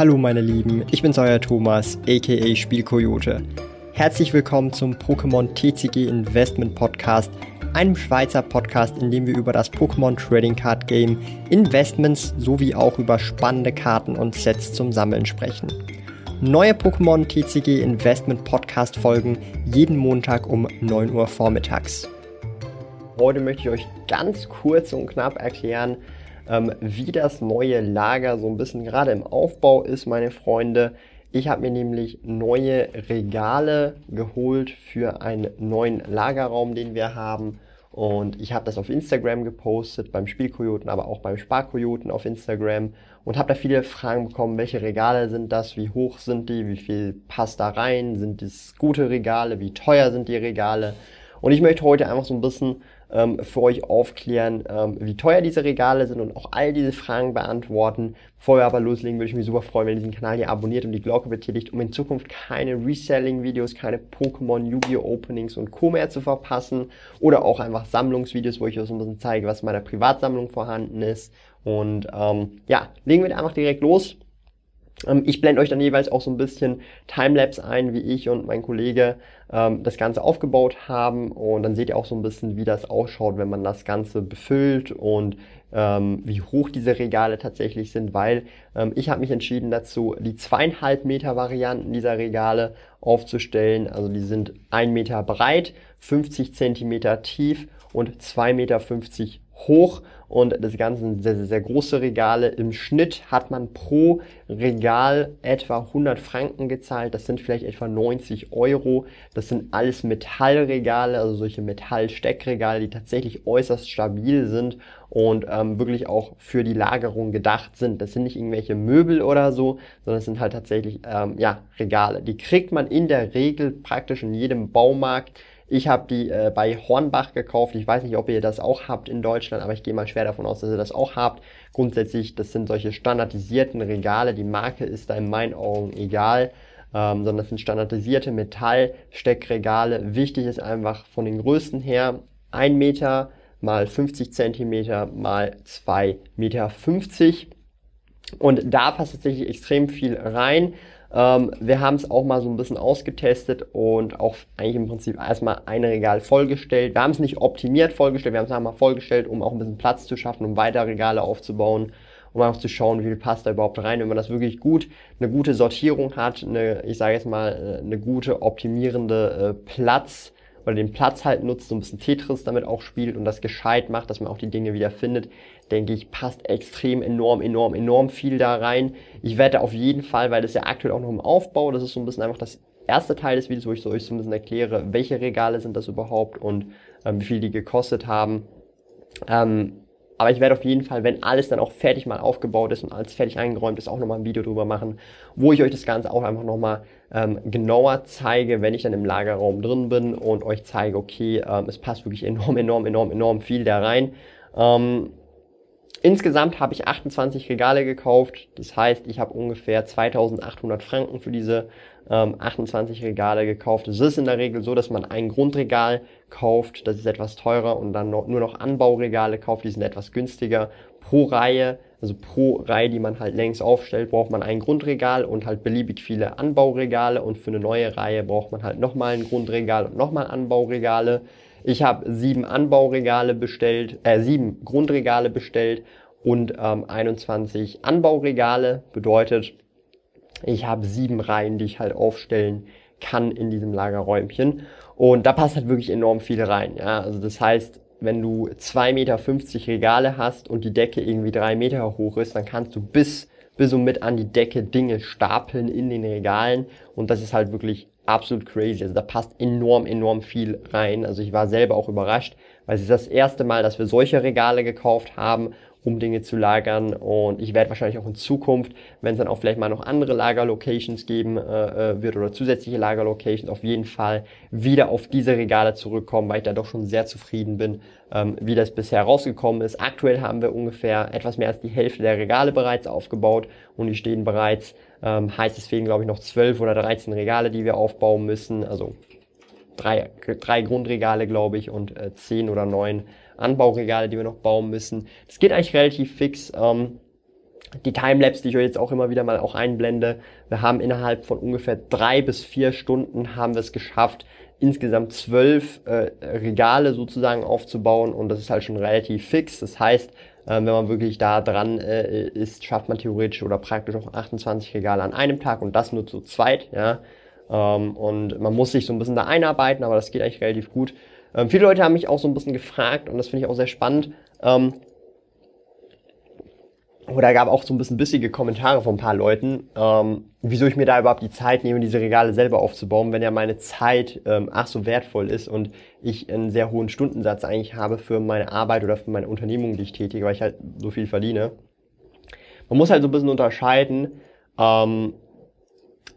Hallo meine Lieben, ich bin's euer Thomas, aka Spielkoyote. Herzlich willkommen zum Pokémon TCG Investment Podcast, einem Schweizer Podcast, in dem wir über das Pokémon Trading Card Game, Investments sowie auch über spannende Karten und Sets zum Sammeln sprechen. Neue Pokémon TCG Investment Podcast folgen jeden Montag um 9 Uhr vormittags. Heute möchte ich euch ganz kurz und knapp erklären, ähm, wie das neue Lager so ein bisschen gerade im Aufbau ist, meine Freunde. Ich habe mir nämlich neue Regale geholt für einen neuen Lagerraum, den wir haben. Und ich habe das auf Instagram gepostet, beim Spielkojoten, aber auch beim Sparkojoten auf Instagram. Und habe da viele Fragen bekommen, welche Regale sind das, wie hoch sind die, wie viel passt da rein, sind das gute Regale, wie teuer sind die Regale. Und ich möchte heute einfach so ein bisschen ähm, für euch aufklären, ähm, wie teuer diese Regale sind und auch all diese Fragen beantworten. Bevor wir aber loslegen, würde ich mich super freuen, wenn ihr diesen Kanal hier abonniert und die Glocke betätigt, um in Zukunft keine Reselling-Videos, keine Pokémon, Yu-Gi-Oh! Openings und Co. mehr zu verpassen. Oder auch einfach Sammlungsvideos, wo ich euch so ein bisschen zeige, was in meiner Privatsammlung vorhanden ist. Und ähm, ja, legen wir einfach direkt los. Ähm, ich blende euch dann jeweils auch so ein bisschen Timelapse ein, wie ich und mein Kollege ähm, das Ganze aufgebaut haben. Und dann seht ihr auch so ein bisschen, wie das ausschaut, wenn man das Ganze befüllt und ähm, wie hoch diese Regale tatsächlich sind, weil ähm, ich habe mich entschieden dazu, die zweieinhalb Meter Varianten dieser Regale aufzustellen. Also die sind ein Meter breit, 50 Zentimeter tief und zwei Meter fünfzig hoch und das Ganze sind sehr, sehr, sehr große Regale. Im Schnitt hat man pro Regal etwa 100 Franken gezahlt. Das sind vielleicht etwa 90 Euro. Das sind alles Metallregale, also solche Metallsteckregale, die tatsächlich äußerst stabil sind und ähm, wirklich auch für die Lagerung gedacht sind. Das sind nicht irgendwelche Möbel oder so, sondern es sind halt tatsächlich ähm, ja, Regale. Die kriegt man in der Regel praktisch in jedem Baumarkt ich habe die äh, bei Hornbach gekauft. Ich weiß nicht, ob ihr das auch habt in Deutschland, aber ich gehe mal schwer davon aus, dass ihr das auch habt. Grundsätzlich, das sind solche standardisierten Regale. Die Marke ist da in meinen Augen egal. Ähm, sondern das sind standardisierte Metallsteckregale. Wichtig ist einfach von den Größen her ein Meter mal 50 Zentimeter mal zwei Meter. 50. Und da passt tatsächlich extrem viel rein. Ähm, wir haben es auch mal so ein bisschen ausgetestet und auch eigentlich im Prinzip erstmal ein Regal vollgestellt. Wir haben es nicht optimiert vollgestellt, wir haben es einmal vollgestellt, um auch ein bisschen Platz zu schaffen, um weitere Regale aufzubauen, um einfach zu schauen, wie viel passt da überhaupt rein. Wenn man das wirklich gut, eine gute Sortierung hat, eine, ich sage jetzt mal, äh, eine gute optimierende äh, Platz, oder den Platz halt nutzt, so ein bisschen Tetris damit auch spielt und das gescheit macht, dass man auch die Dinge wieder findet, denke ich, passt extrem enorm, enorm, enorm viel da rein. Ich werde auf jeden Fall, weil das ja aktuell auch noch im Aufbau, das ist so ein bisschen einfach das erste Teil des Videos, wo ich so euch so ein bisschen erkläre, welche Regale sind das überhaupt und ähm, wie viel die gekostet haben. Ähm, aber ich werde auf jeden Fall, wenn alles dann auch fertig mal aufgebaut ist und alles fertig eingeräumt ist, auch nochmal ein Video drüber machen, wo ich euch das Ganze auch einfach nochmal ähm, genauer zeige, wenn ich dann im Lagerraum drin bin und euch zeige, okay, ähm, es passt wirklich enorm, enorm, enorm, enorm viel da rein. Ähm, Insgesamt habe ich 28 Regale gekauft. Das heißt, ich habe ungefähr 2800 Franken für diese ähm, 28 Regale gekauft. Es ist in der Regel so, dass man ein Grundregal kauft, das ist etwas teurer und dann noch, nur noch Anbauregale kauft, die sind etwas günstiger. Pro Reihe, also pro Reihe, die man halt längs aufstellt, braucht man ein Grundregal und halt beliebig viele Anbauregale und für eine neue Reihe braucht man halt nochmal ein Grundregal und nochmal Anbauregale. Ich habe sieben Anbauregale bestellt, äh, sieben Grundregale bestellt und ähm, 21 Anbauregale. Bedeutet, ich habe sieben Reihen, die ich halt aufstellen kann in diesem Lagerräumchen. Und da passt halt wirklich enorm viel rein. Ja? Also das heißt, wenn du 2,50 Meter Regale hast und die Decke irgendwie drei Meter hoch ist, dann kannst du bis, bis und mit an die Decke Dinge stapeln in den Regalen. Und das ist halt wirklich absolut crazy. Also da passt enorm, enorm viel rein. Also ich war selber auch überrascht, weil es ist das erste Mal, dass wir solche Regale gekauft haben um Dinge zu lagern. Und ich werde wahrscheinlich auch in Zukunft, wenn es dann auch vielleicht mal noch andere Lagerlocations geben äh, äh, wird oder zusätzliche Lagerlocations, auf jeden Fall wieder auf diese Regale zurückkommen, weil ich da doch schon sehr zufrieden bin, ähm, wie das bisher rausgekommen ist. Aktuell haben wir ungefähr etwas mehr als die Hälfte der Regale bereits aufgebaut und die stehen bereits, ähm, heißt deswegen glaube ich noch 12 oder 13 Regale, die wir aufbauen müssen. Also drei, drei Grundregale, glaube ich, und äh, zehn oder neun Anbauregale, die wir noch bauen müssen. Das geht eigentlich relativ fix. Ähm, die Timelapse, die ich euch jetzt auch immer wieder mal auch einblende, wir haben innerhalb von ungefähr drei bis vier Stunden haben wir es geschafft, insgesamt zwölf äh, Regale sozusagen aufzubauen und das ist halt schon relativ fix. Das heißt, äh, wenn man wirklich da dran äh, ist, schafft man theoretisch oder praktisch auch 28 Regale an einem Tag und das nur zu zweit, ja. Ähm, und man muss sich so ein bisschen da einarbeiten, aber das geht eigentlich relativ gut. Ähm, viele Leute haben mich auch so ein bisschen gefragt und das finde ich auch sehr spannend. Ähm, oder gab auch so ein bisschen bissige Kommentare von ein paar Leuten, ähm, wieso ich mir da überhaupt die Zeit nehme, diese Regale selber aufzubauen, wenn ja meine Zeit ähm, ach so wertvoll ist und ich einen sehr hohen Stundensatz eigentlich habe für meine Arbeit oder für meine Unternehmung, die ich tätige, weil ich halt so viel verdiene. Man muss halt so ein bisschen unterscheiden, ähm,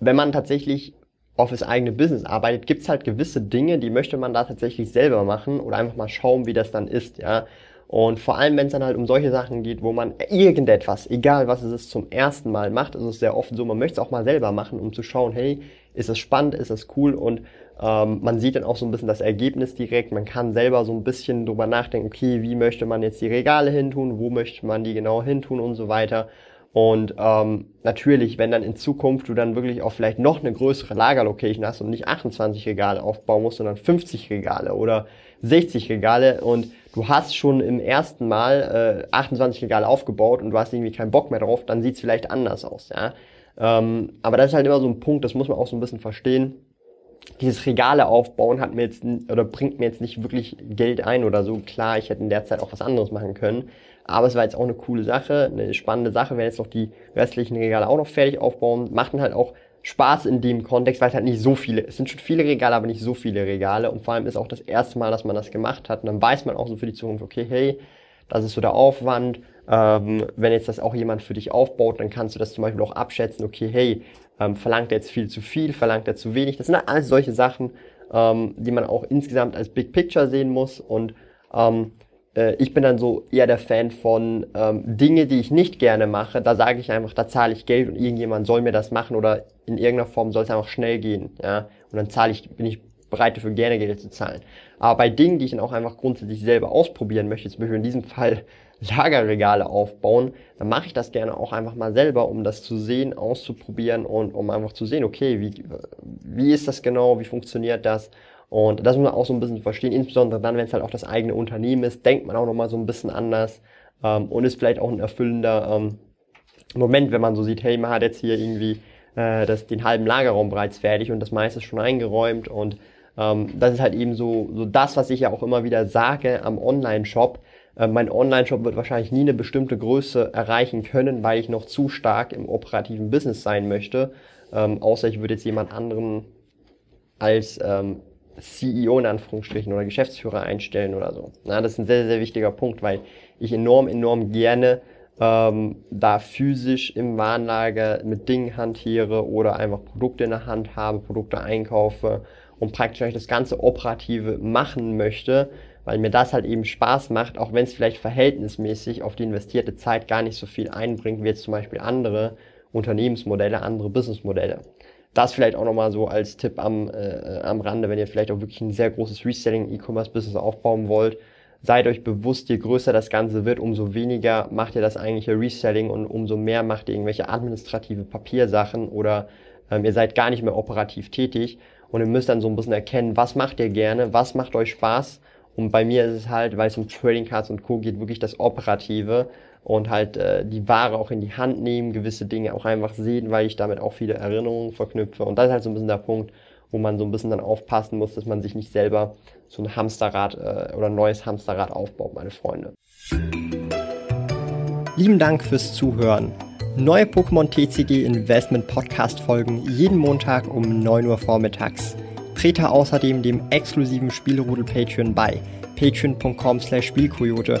wenn man tatsächlich auf das eigene Business arbeitet, gibt's halt gewisse Dinge, die möchte man da tatsächlich selber machen oder einfach mal schauen, wie das dann ist, ja. Und vor allem, wenn es dann halt um solche Sachen geht, wo man irgendetwas, egal was es ist, zum ersten Mal macht, ist es sehr oft so, man möchte es auch mal selber machen, um zu schauen, hey, ist es spannend, ist es cool und ähm, man sieht dann auch so ein bisschen das Ergebnis direkt. Man kann selber so ein bisschen drüber nachdenken, okay, wie möchte man jetzt die Regale hintun, wo möchte man die genau hintun und so weiter. Und ähm, natürlich, wenn dann in Zukunft du dann wirklich auch vielleicht noch eine größere Lagerlocation hast und nicht 28 Regale aufbauen musst, sondern 50 Regale oder 60 Regale und du hast schon im ersten Mal äh, 28 Regale aufgebaut und du hast irgendwie keinen Bock mehr drauf, dann sieht's vielleicht anders aus, ja. Ähm, aber das ist halt immer so ein Punkt, das muss man auch so ein bisschen verstehen. Dieses Regale aufbauen hat mir jetzt oder bringt mir jetzt nicht wirklich Geld ein oder so. Klar, ich hätte in der Zeit auch was anderes machen können. Aber es war jetzt auch eine coole Sache, eine spannende Sache. Wenn jetzt noch die restlichen Regale auch noch fertig aufbauen, macht dann halt auch Spaß in dem Kontext, weil es halt nicht so viele, es sind schon viele Regale, aber nicht so viele Regale. Und vor allem ist auch das erste Mal, dass man das gemacht hat. Und dann weiß man auch so für die Zukunft, okay, hey, das ist so der Aufwand, ähm, wenn jetzt das auch jemand für dich aufbaut, dann kannst du das zum Beispiel auch abschätzen, okay, hey, ähm, verlangt er jetzt viel zu viel, verlangt er zu wenig, das sind alles solche Sachen, ähm, die man auch insgesamt als Big Picture sehen muss. Und ähm, äh, ich bin dann so eher der Fan von ähm, Dinge, die ich nicht gerne mache. Da sage ich einfach, da zahle ich Geld und irgendjemand soll mir das machen oder in irgendeiner Form soll es einfach schnell gehen. Ja? Und dann zahle ich, bin ich bereit dafür gerne Geld zu zahlen. Aber bei Dingen, die ich dann auch einfach grundsätzlich selber ausprobieren möchte, zum Beispiel in diesem Fall Lagerregale aufbauen, dann mache ich das gerne auch einfach mal selber, um das zu sehen, auszuprobieren und um einfach zu sehen, okay, wie, wie ist das genau, wie funktioniert das und das muss man auch so ein bisschen verstehen, insbesondere dann, wenn es halt auch das eigene Unternehmen ist, denkt man auch nochmal so ein bisschen anders ähm, und ist vielleicht auch ein erfüllender ähm, Moment, wenn man so sieht, hey, man hat jetzt hier irgendwie äh, das, den halben Lagerraum bereits fertig und das meiste ist schon eingeräumt und ähm, das ist halt eben so, so das, was ich ja auch immer wieder sage am Online-Shop. Äh, mein Online-Shop wird wahrscheinlich nie eine bestimmte Größe erreichen können, weil ich noch zu stark im operativen Business sein möchte. Ähm, außer ich würde jetzt jemand anderen als ähm, CEO in Anführungsstrichen oder Geschäftsführer einstellen oder so. Na, das ist ein sehr, sehr wichtiger Punkt, weil ich enorm, enorm gerne ähm, da physisch im Warenlager mit Dingen hantiere oder einfach Produkte in der Hand habe, Produkte einkaufe und praktisch das ganze Operative machen möchte, weil mir das halt eben Spaß macht, auch wenn es vielleicht verhältnismäßig auf die investierte Zeit gar nicht so viel einbringt, wie jetzt zum Beispiel andere Unternehmensmodelle, andere Businessmodelle. Das vielleicht auch nochmal so als Tipp am, äh, am Rande, wenn ihr vielleicht auch wirklich ein sehr großes Reselling-E-Commerce-Business aufbauen wollt. Seid euch bewusst, je größer das Ganze wird, umso weniger macht ihr das eigentliche Reselling und umso mehr macht ihr irgendwelche administrative Papiersachen oder ähm, ihr seid gar nicht mehr operativ tätig und ihr müsst dann so ein bisschen erkennen, was macht ihr gerne, was macht euch Spaß und bei mir ist es halt, weil es um Trading Cards und Co. geht, wirklich das Operative und halt äh, die Ware auch in die Hand nehmen, gewisse Dinge auch einfach sehen, weil ich damit auch viele Erinnerungen verknüpfe. Und das ist halt so ein bisschen der Punkt, wo man so ein bisschen dann aufpassen muss, dass man sich nicht selber so ein Hamsterrad äh, oder ein neues Hamsterrad aufbaut, meine Freunde. Lieben Dank fürs Zuhören. Neue Pokémon TCG Investment Podcast folgen jeden Montag um 9 Uhr vormittags. Trete außerdem dem exklusiven Spielrudel Patreon bei patreon.com slash Spielkoyote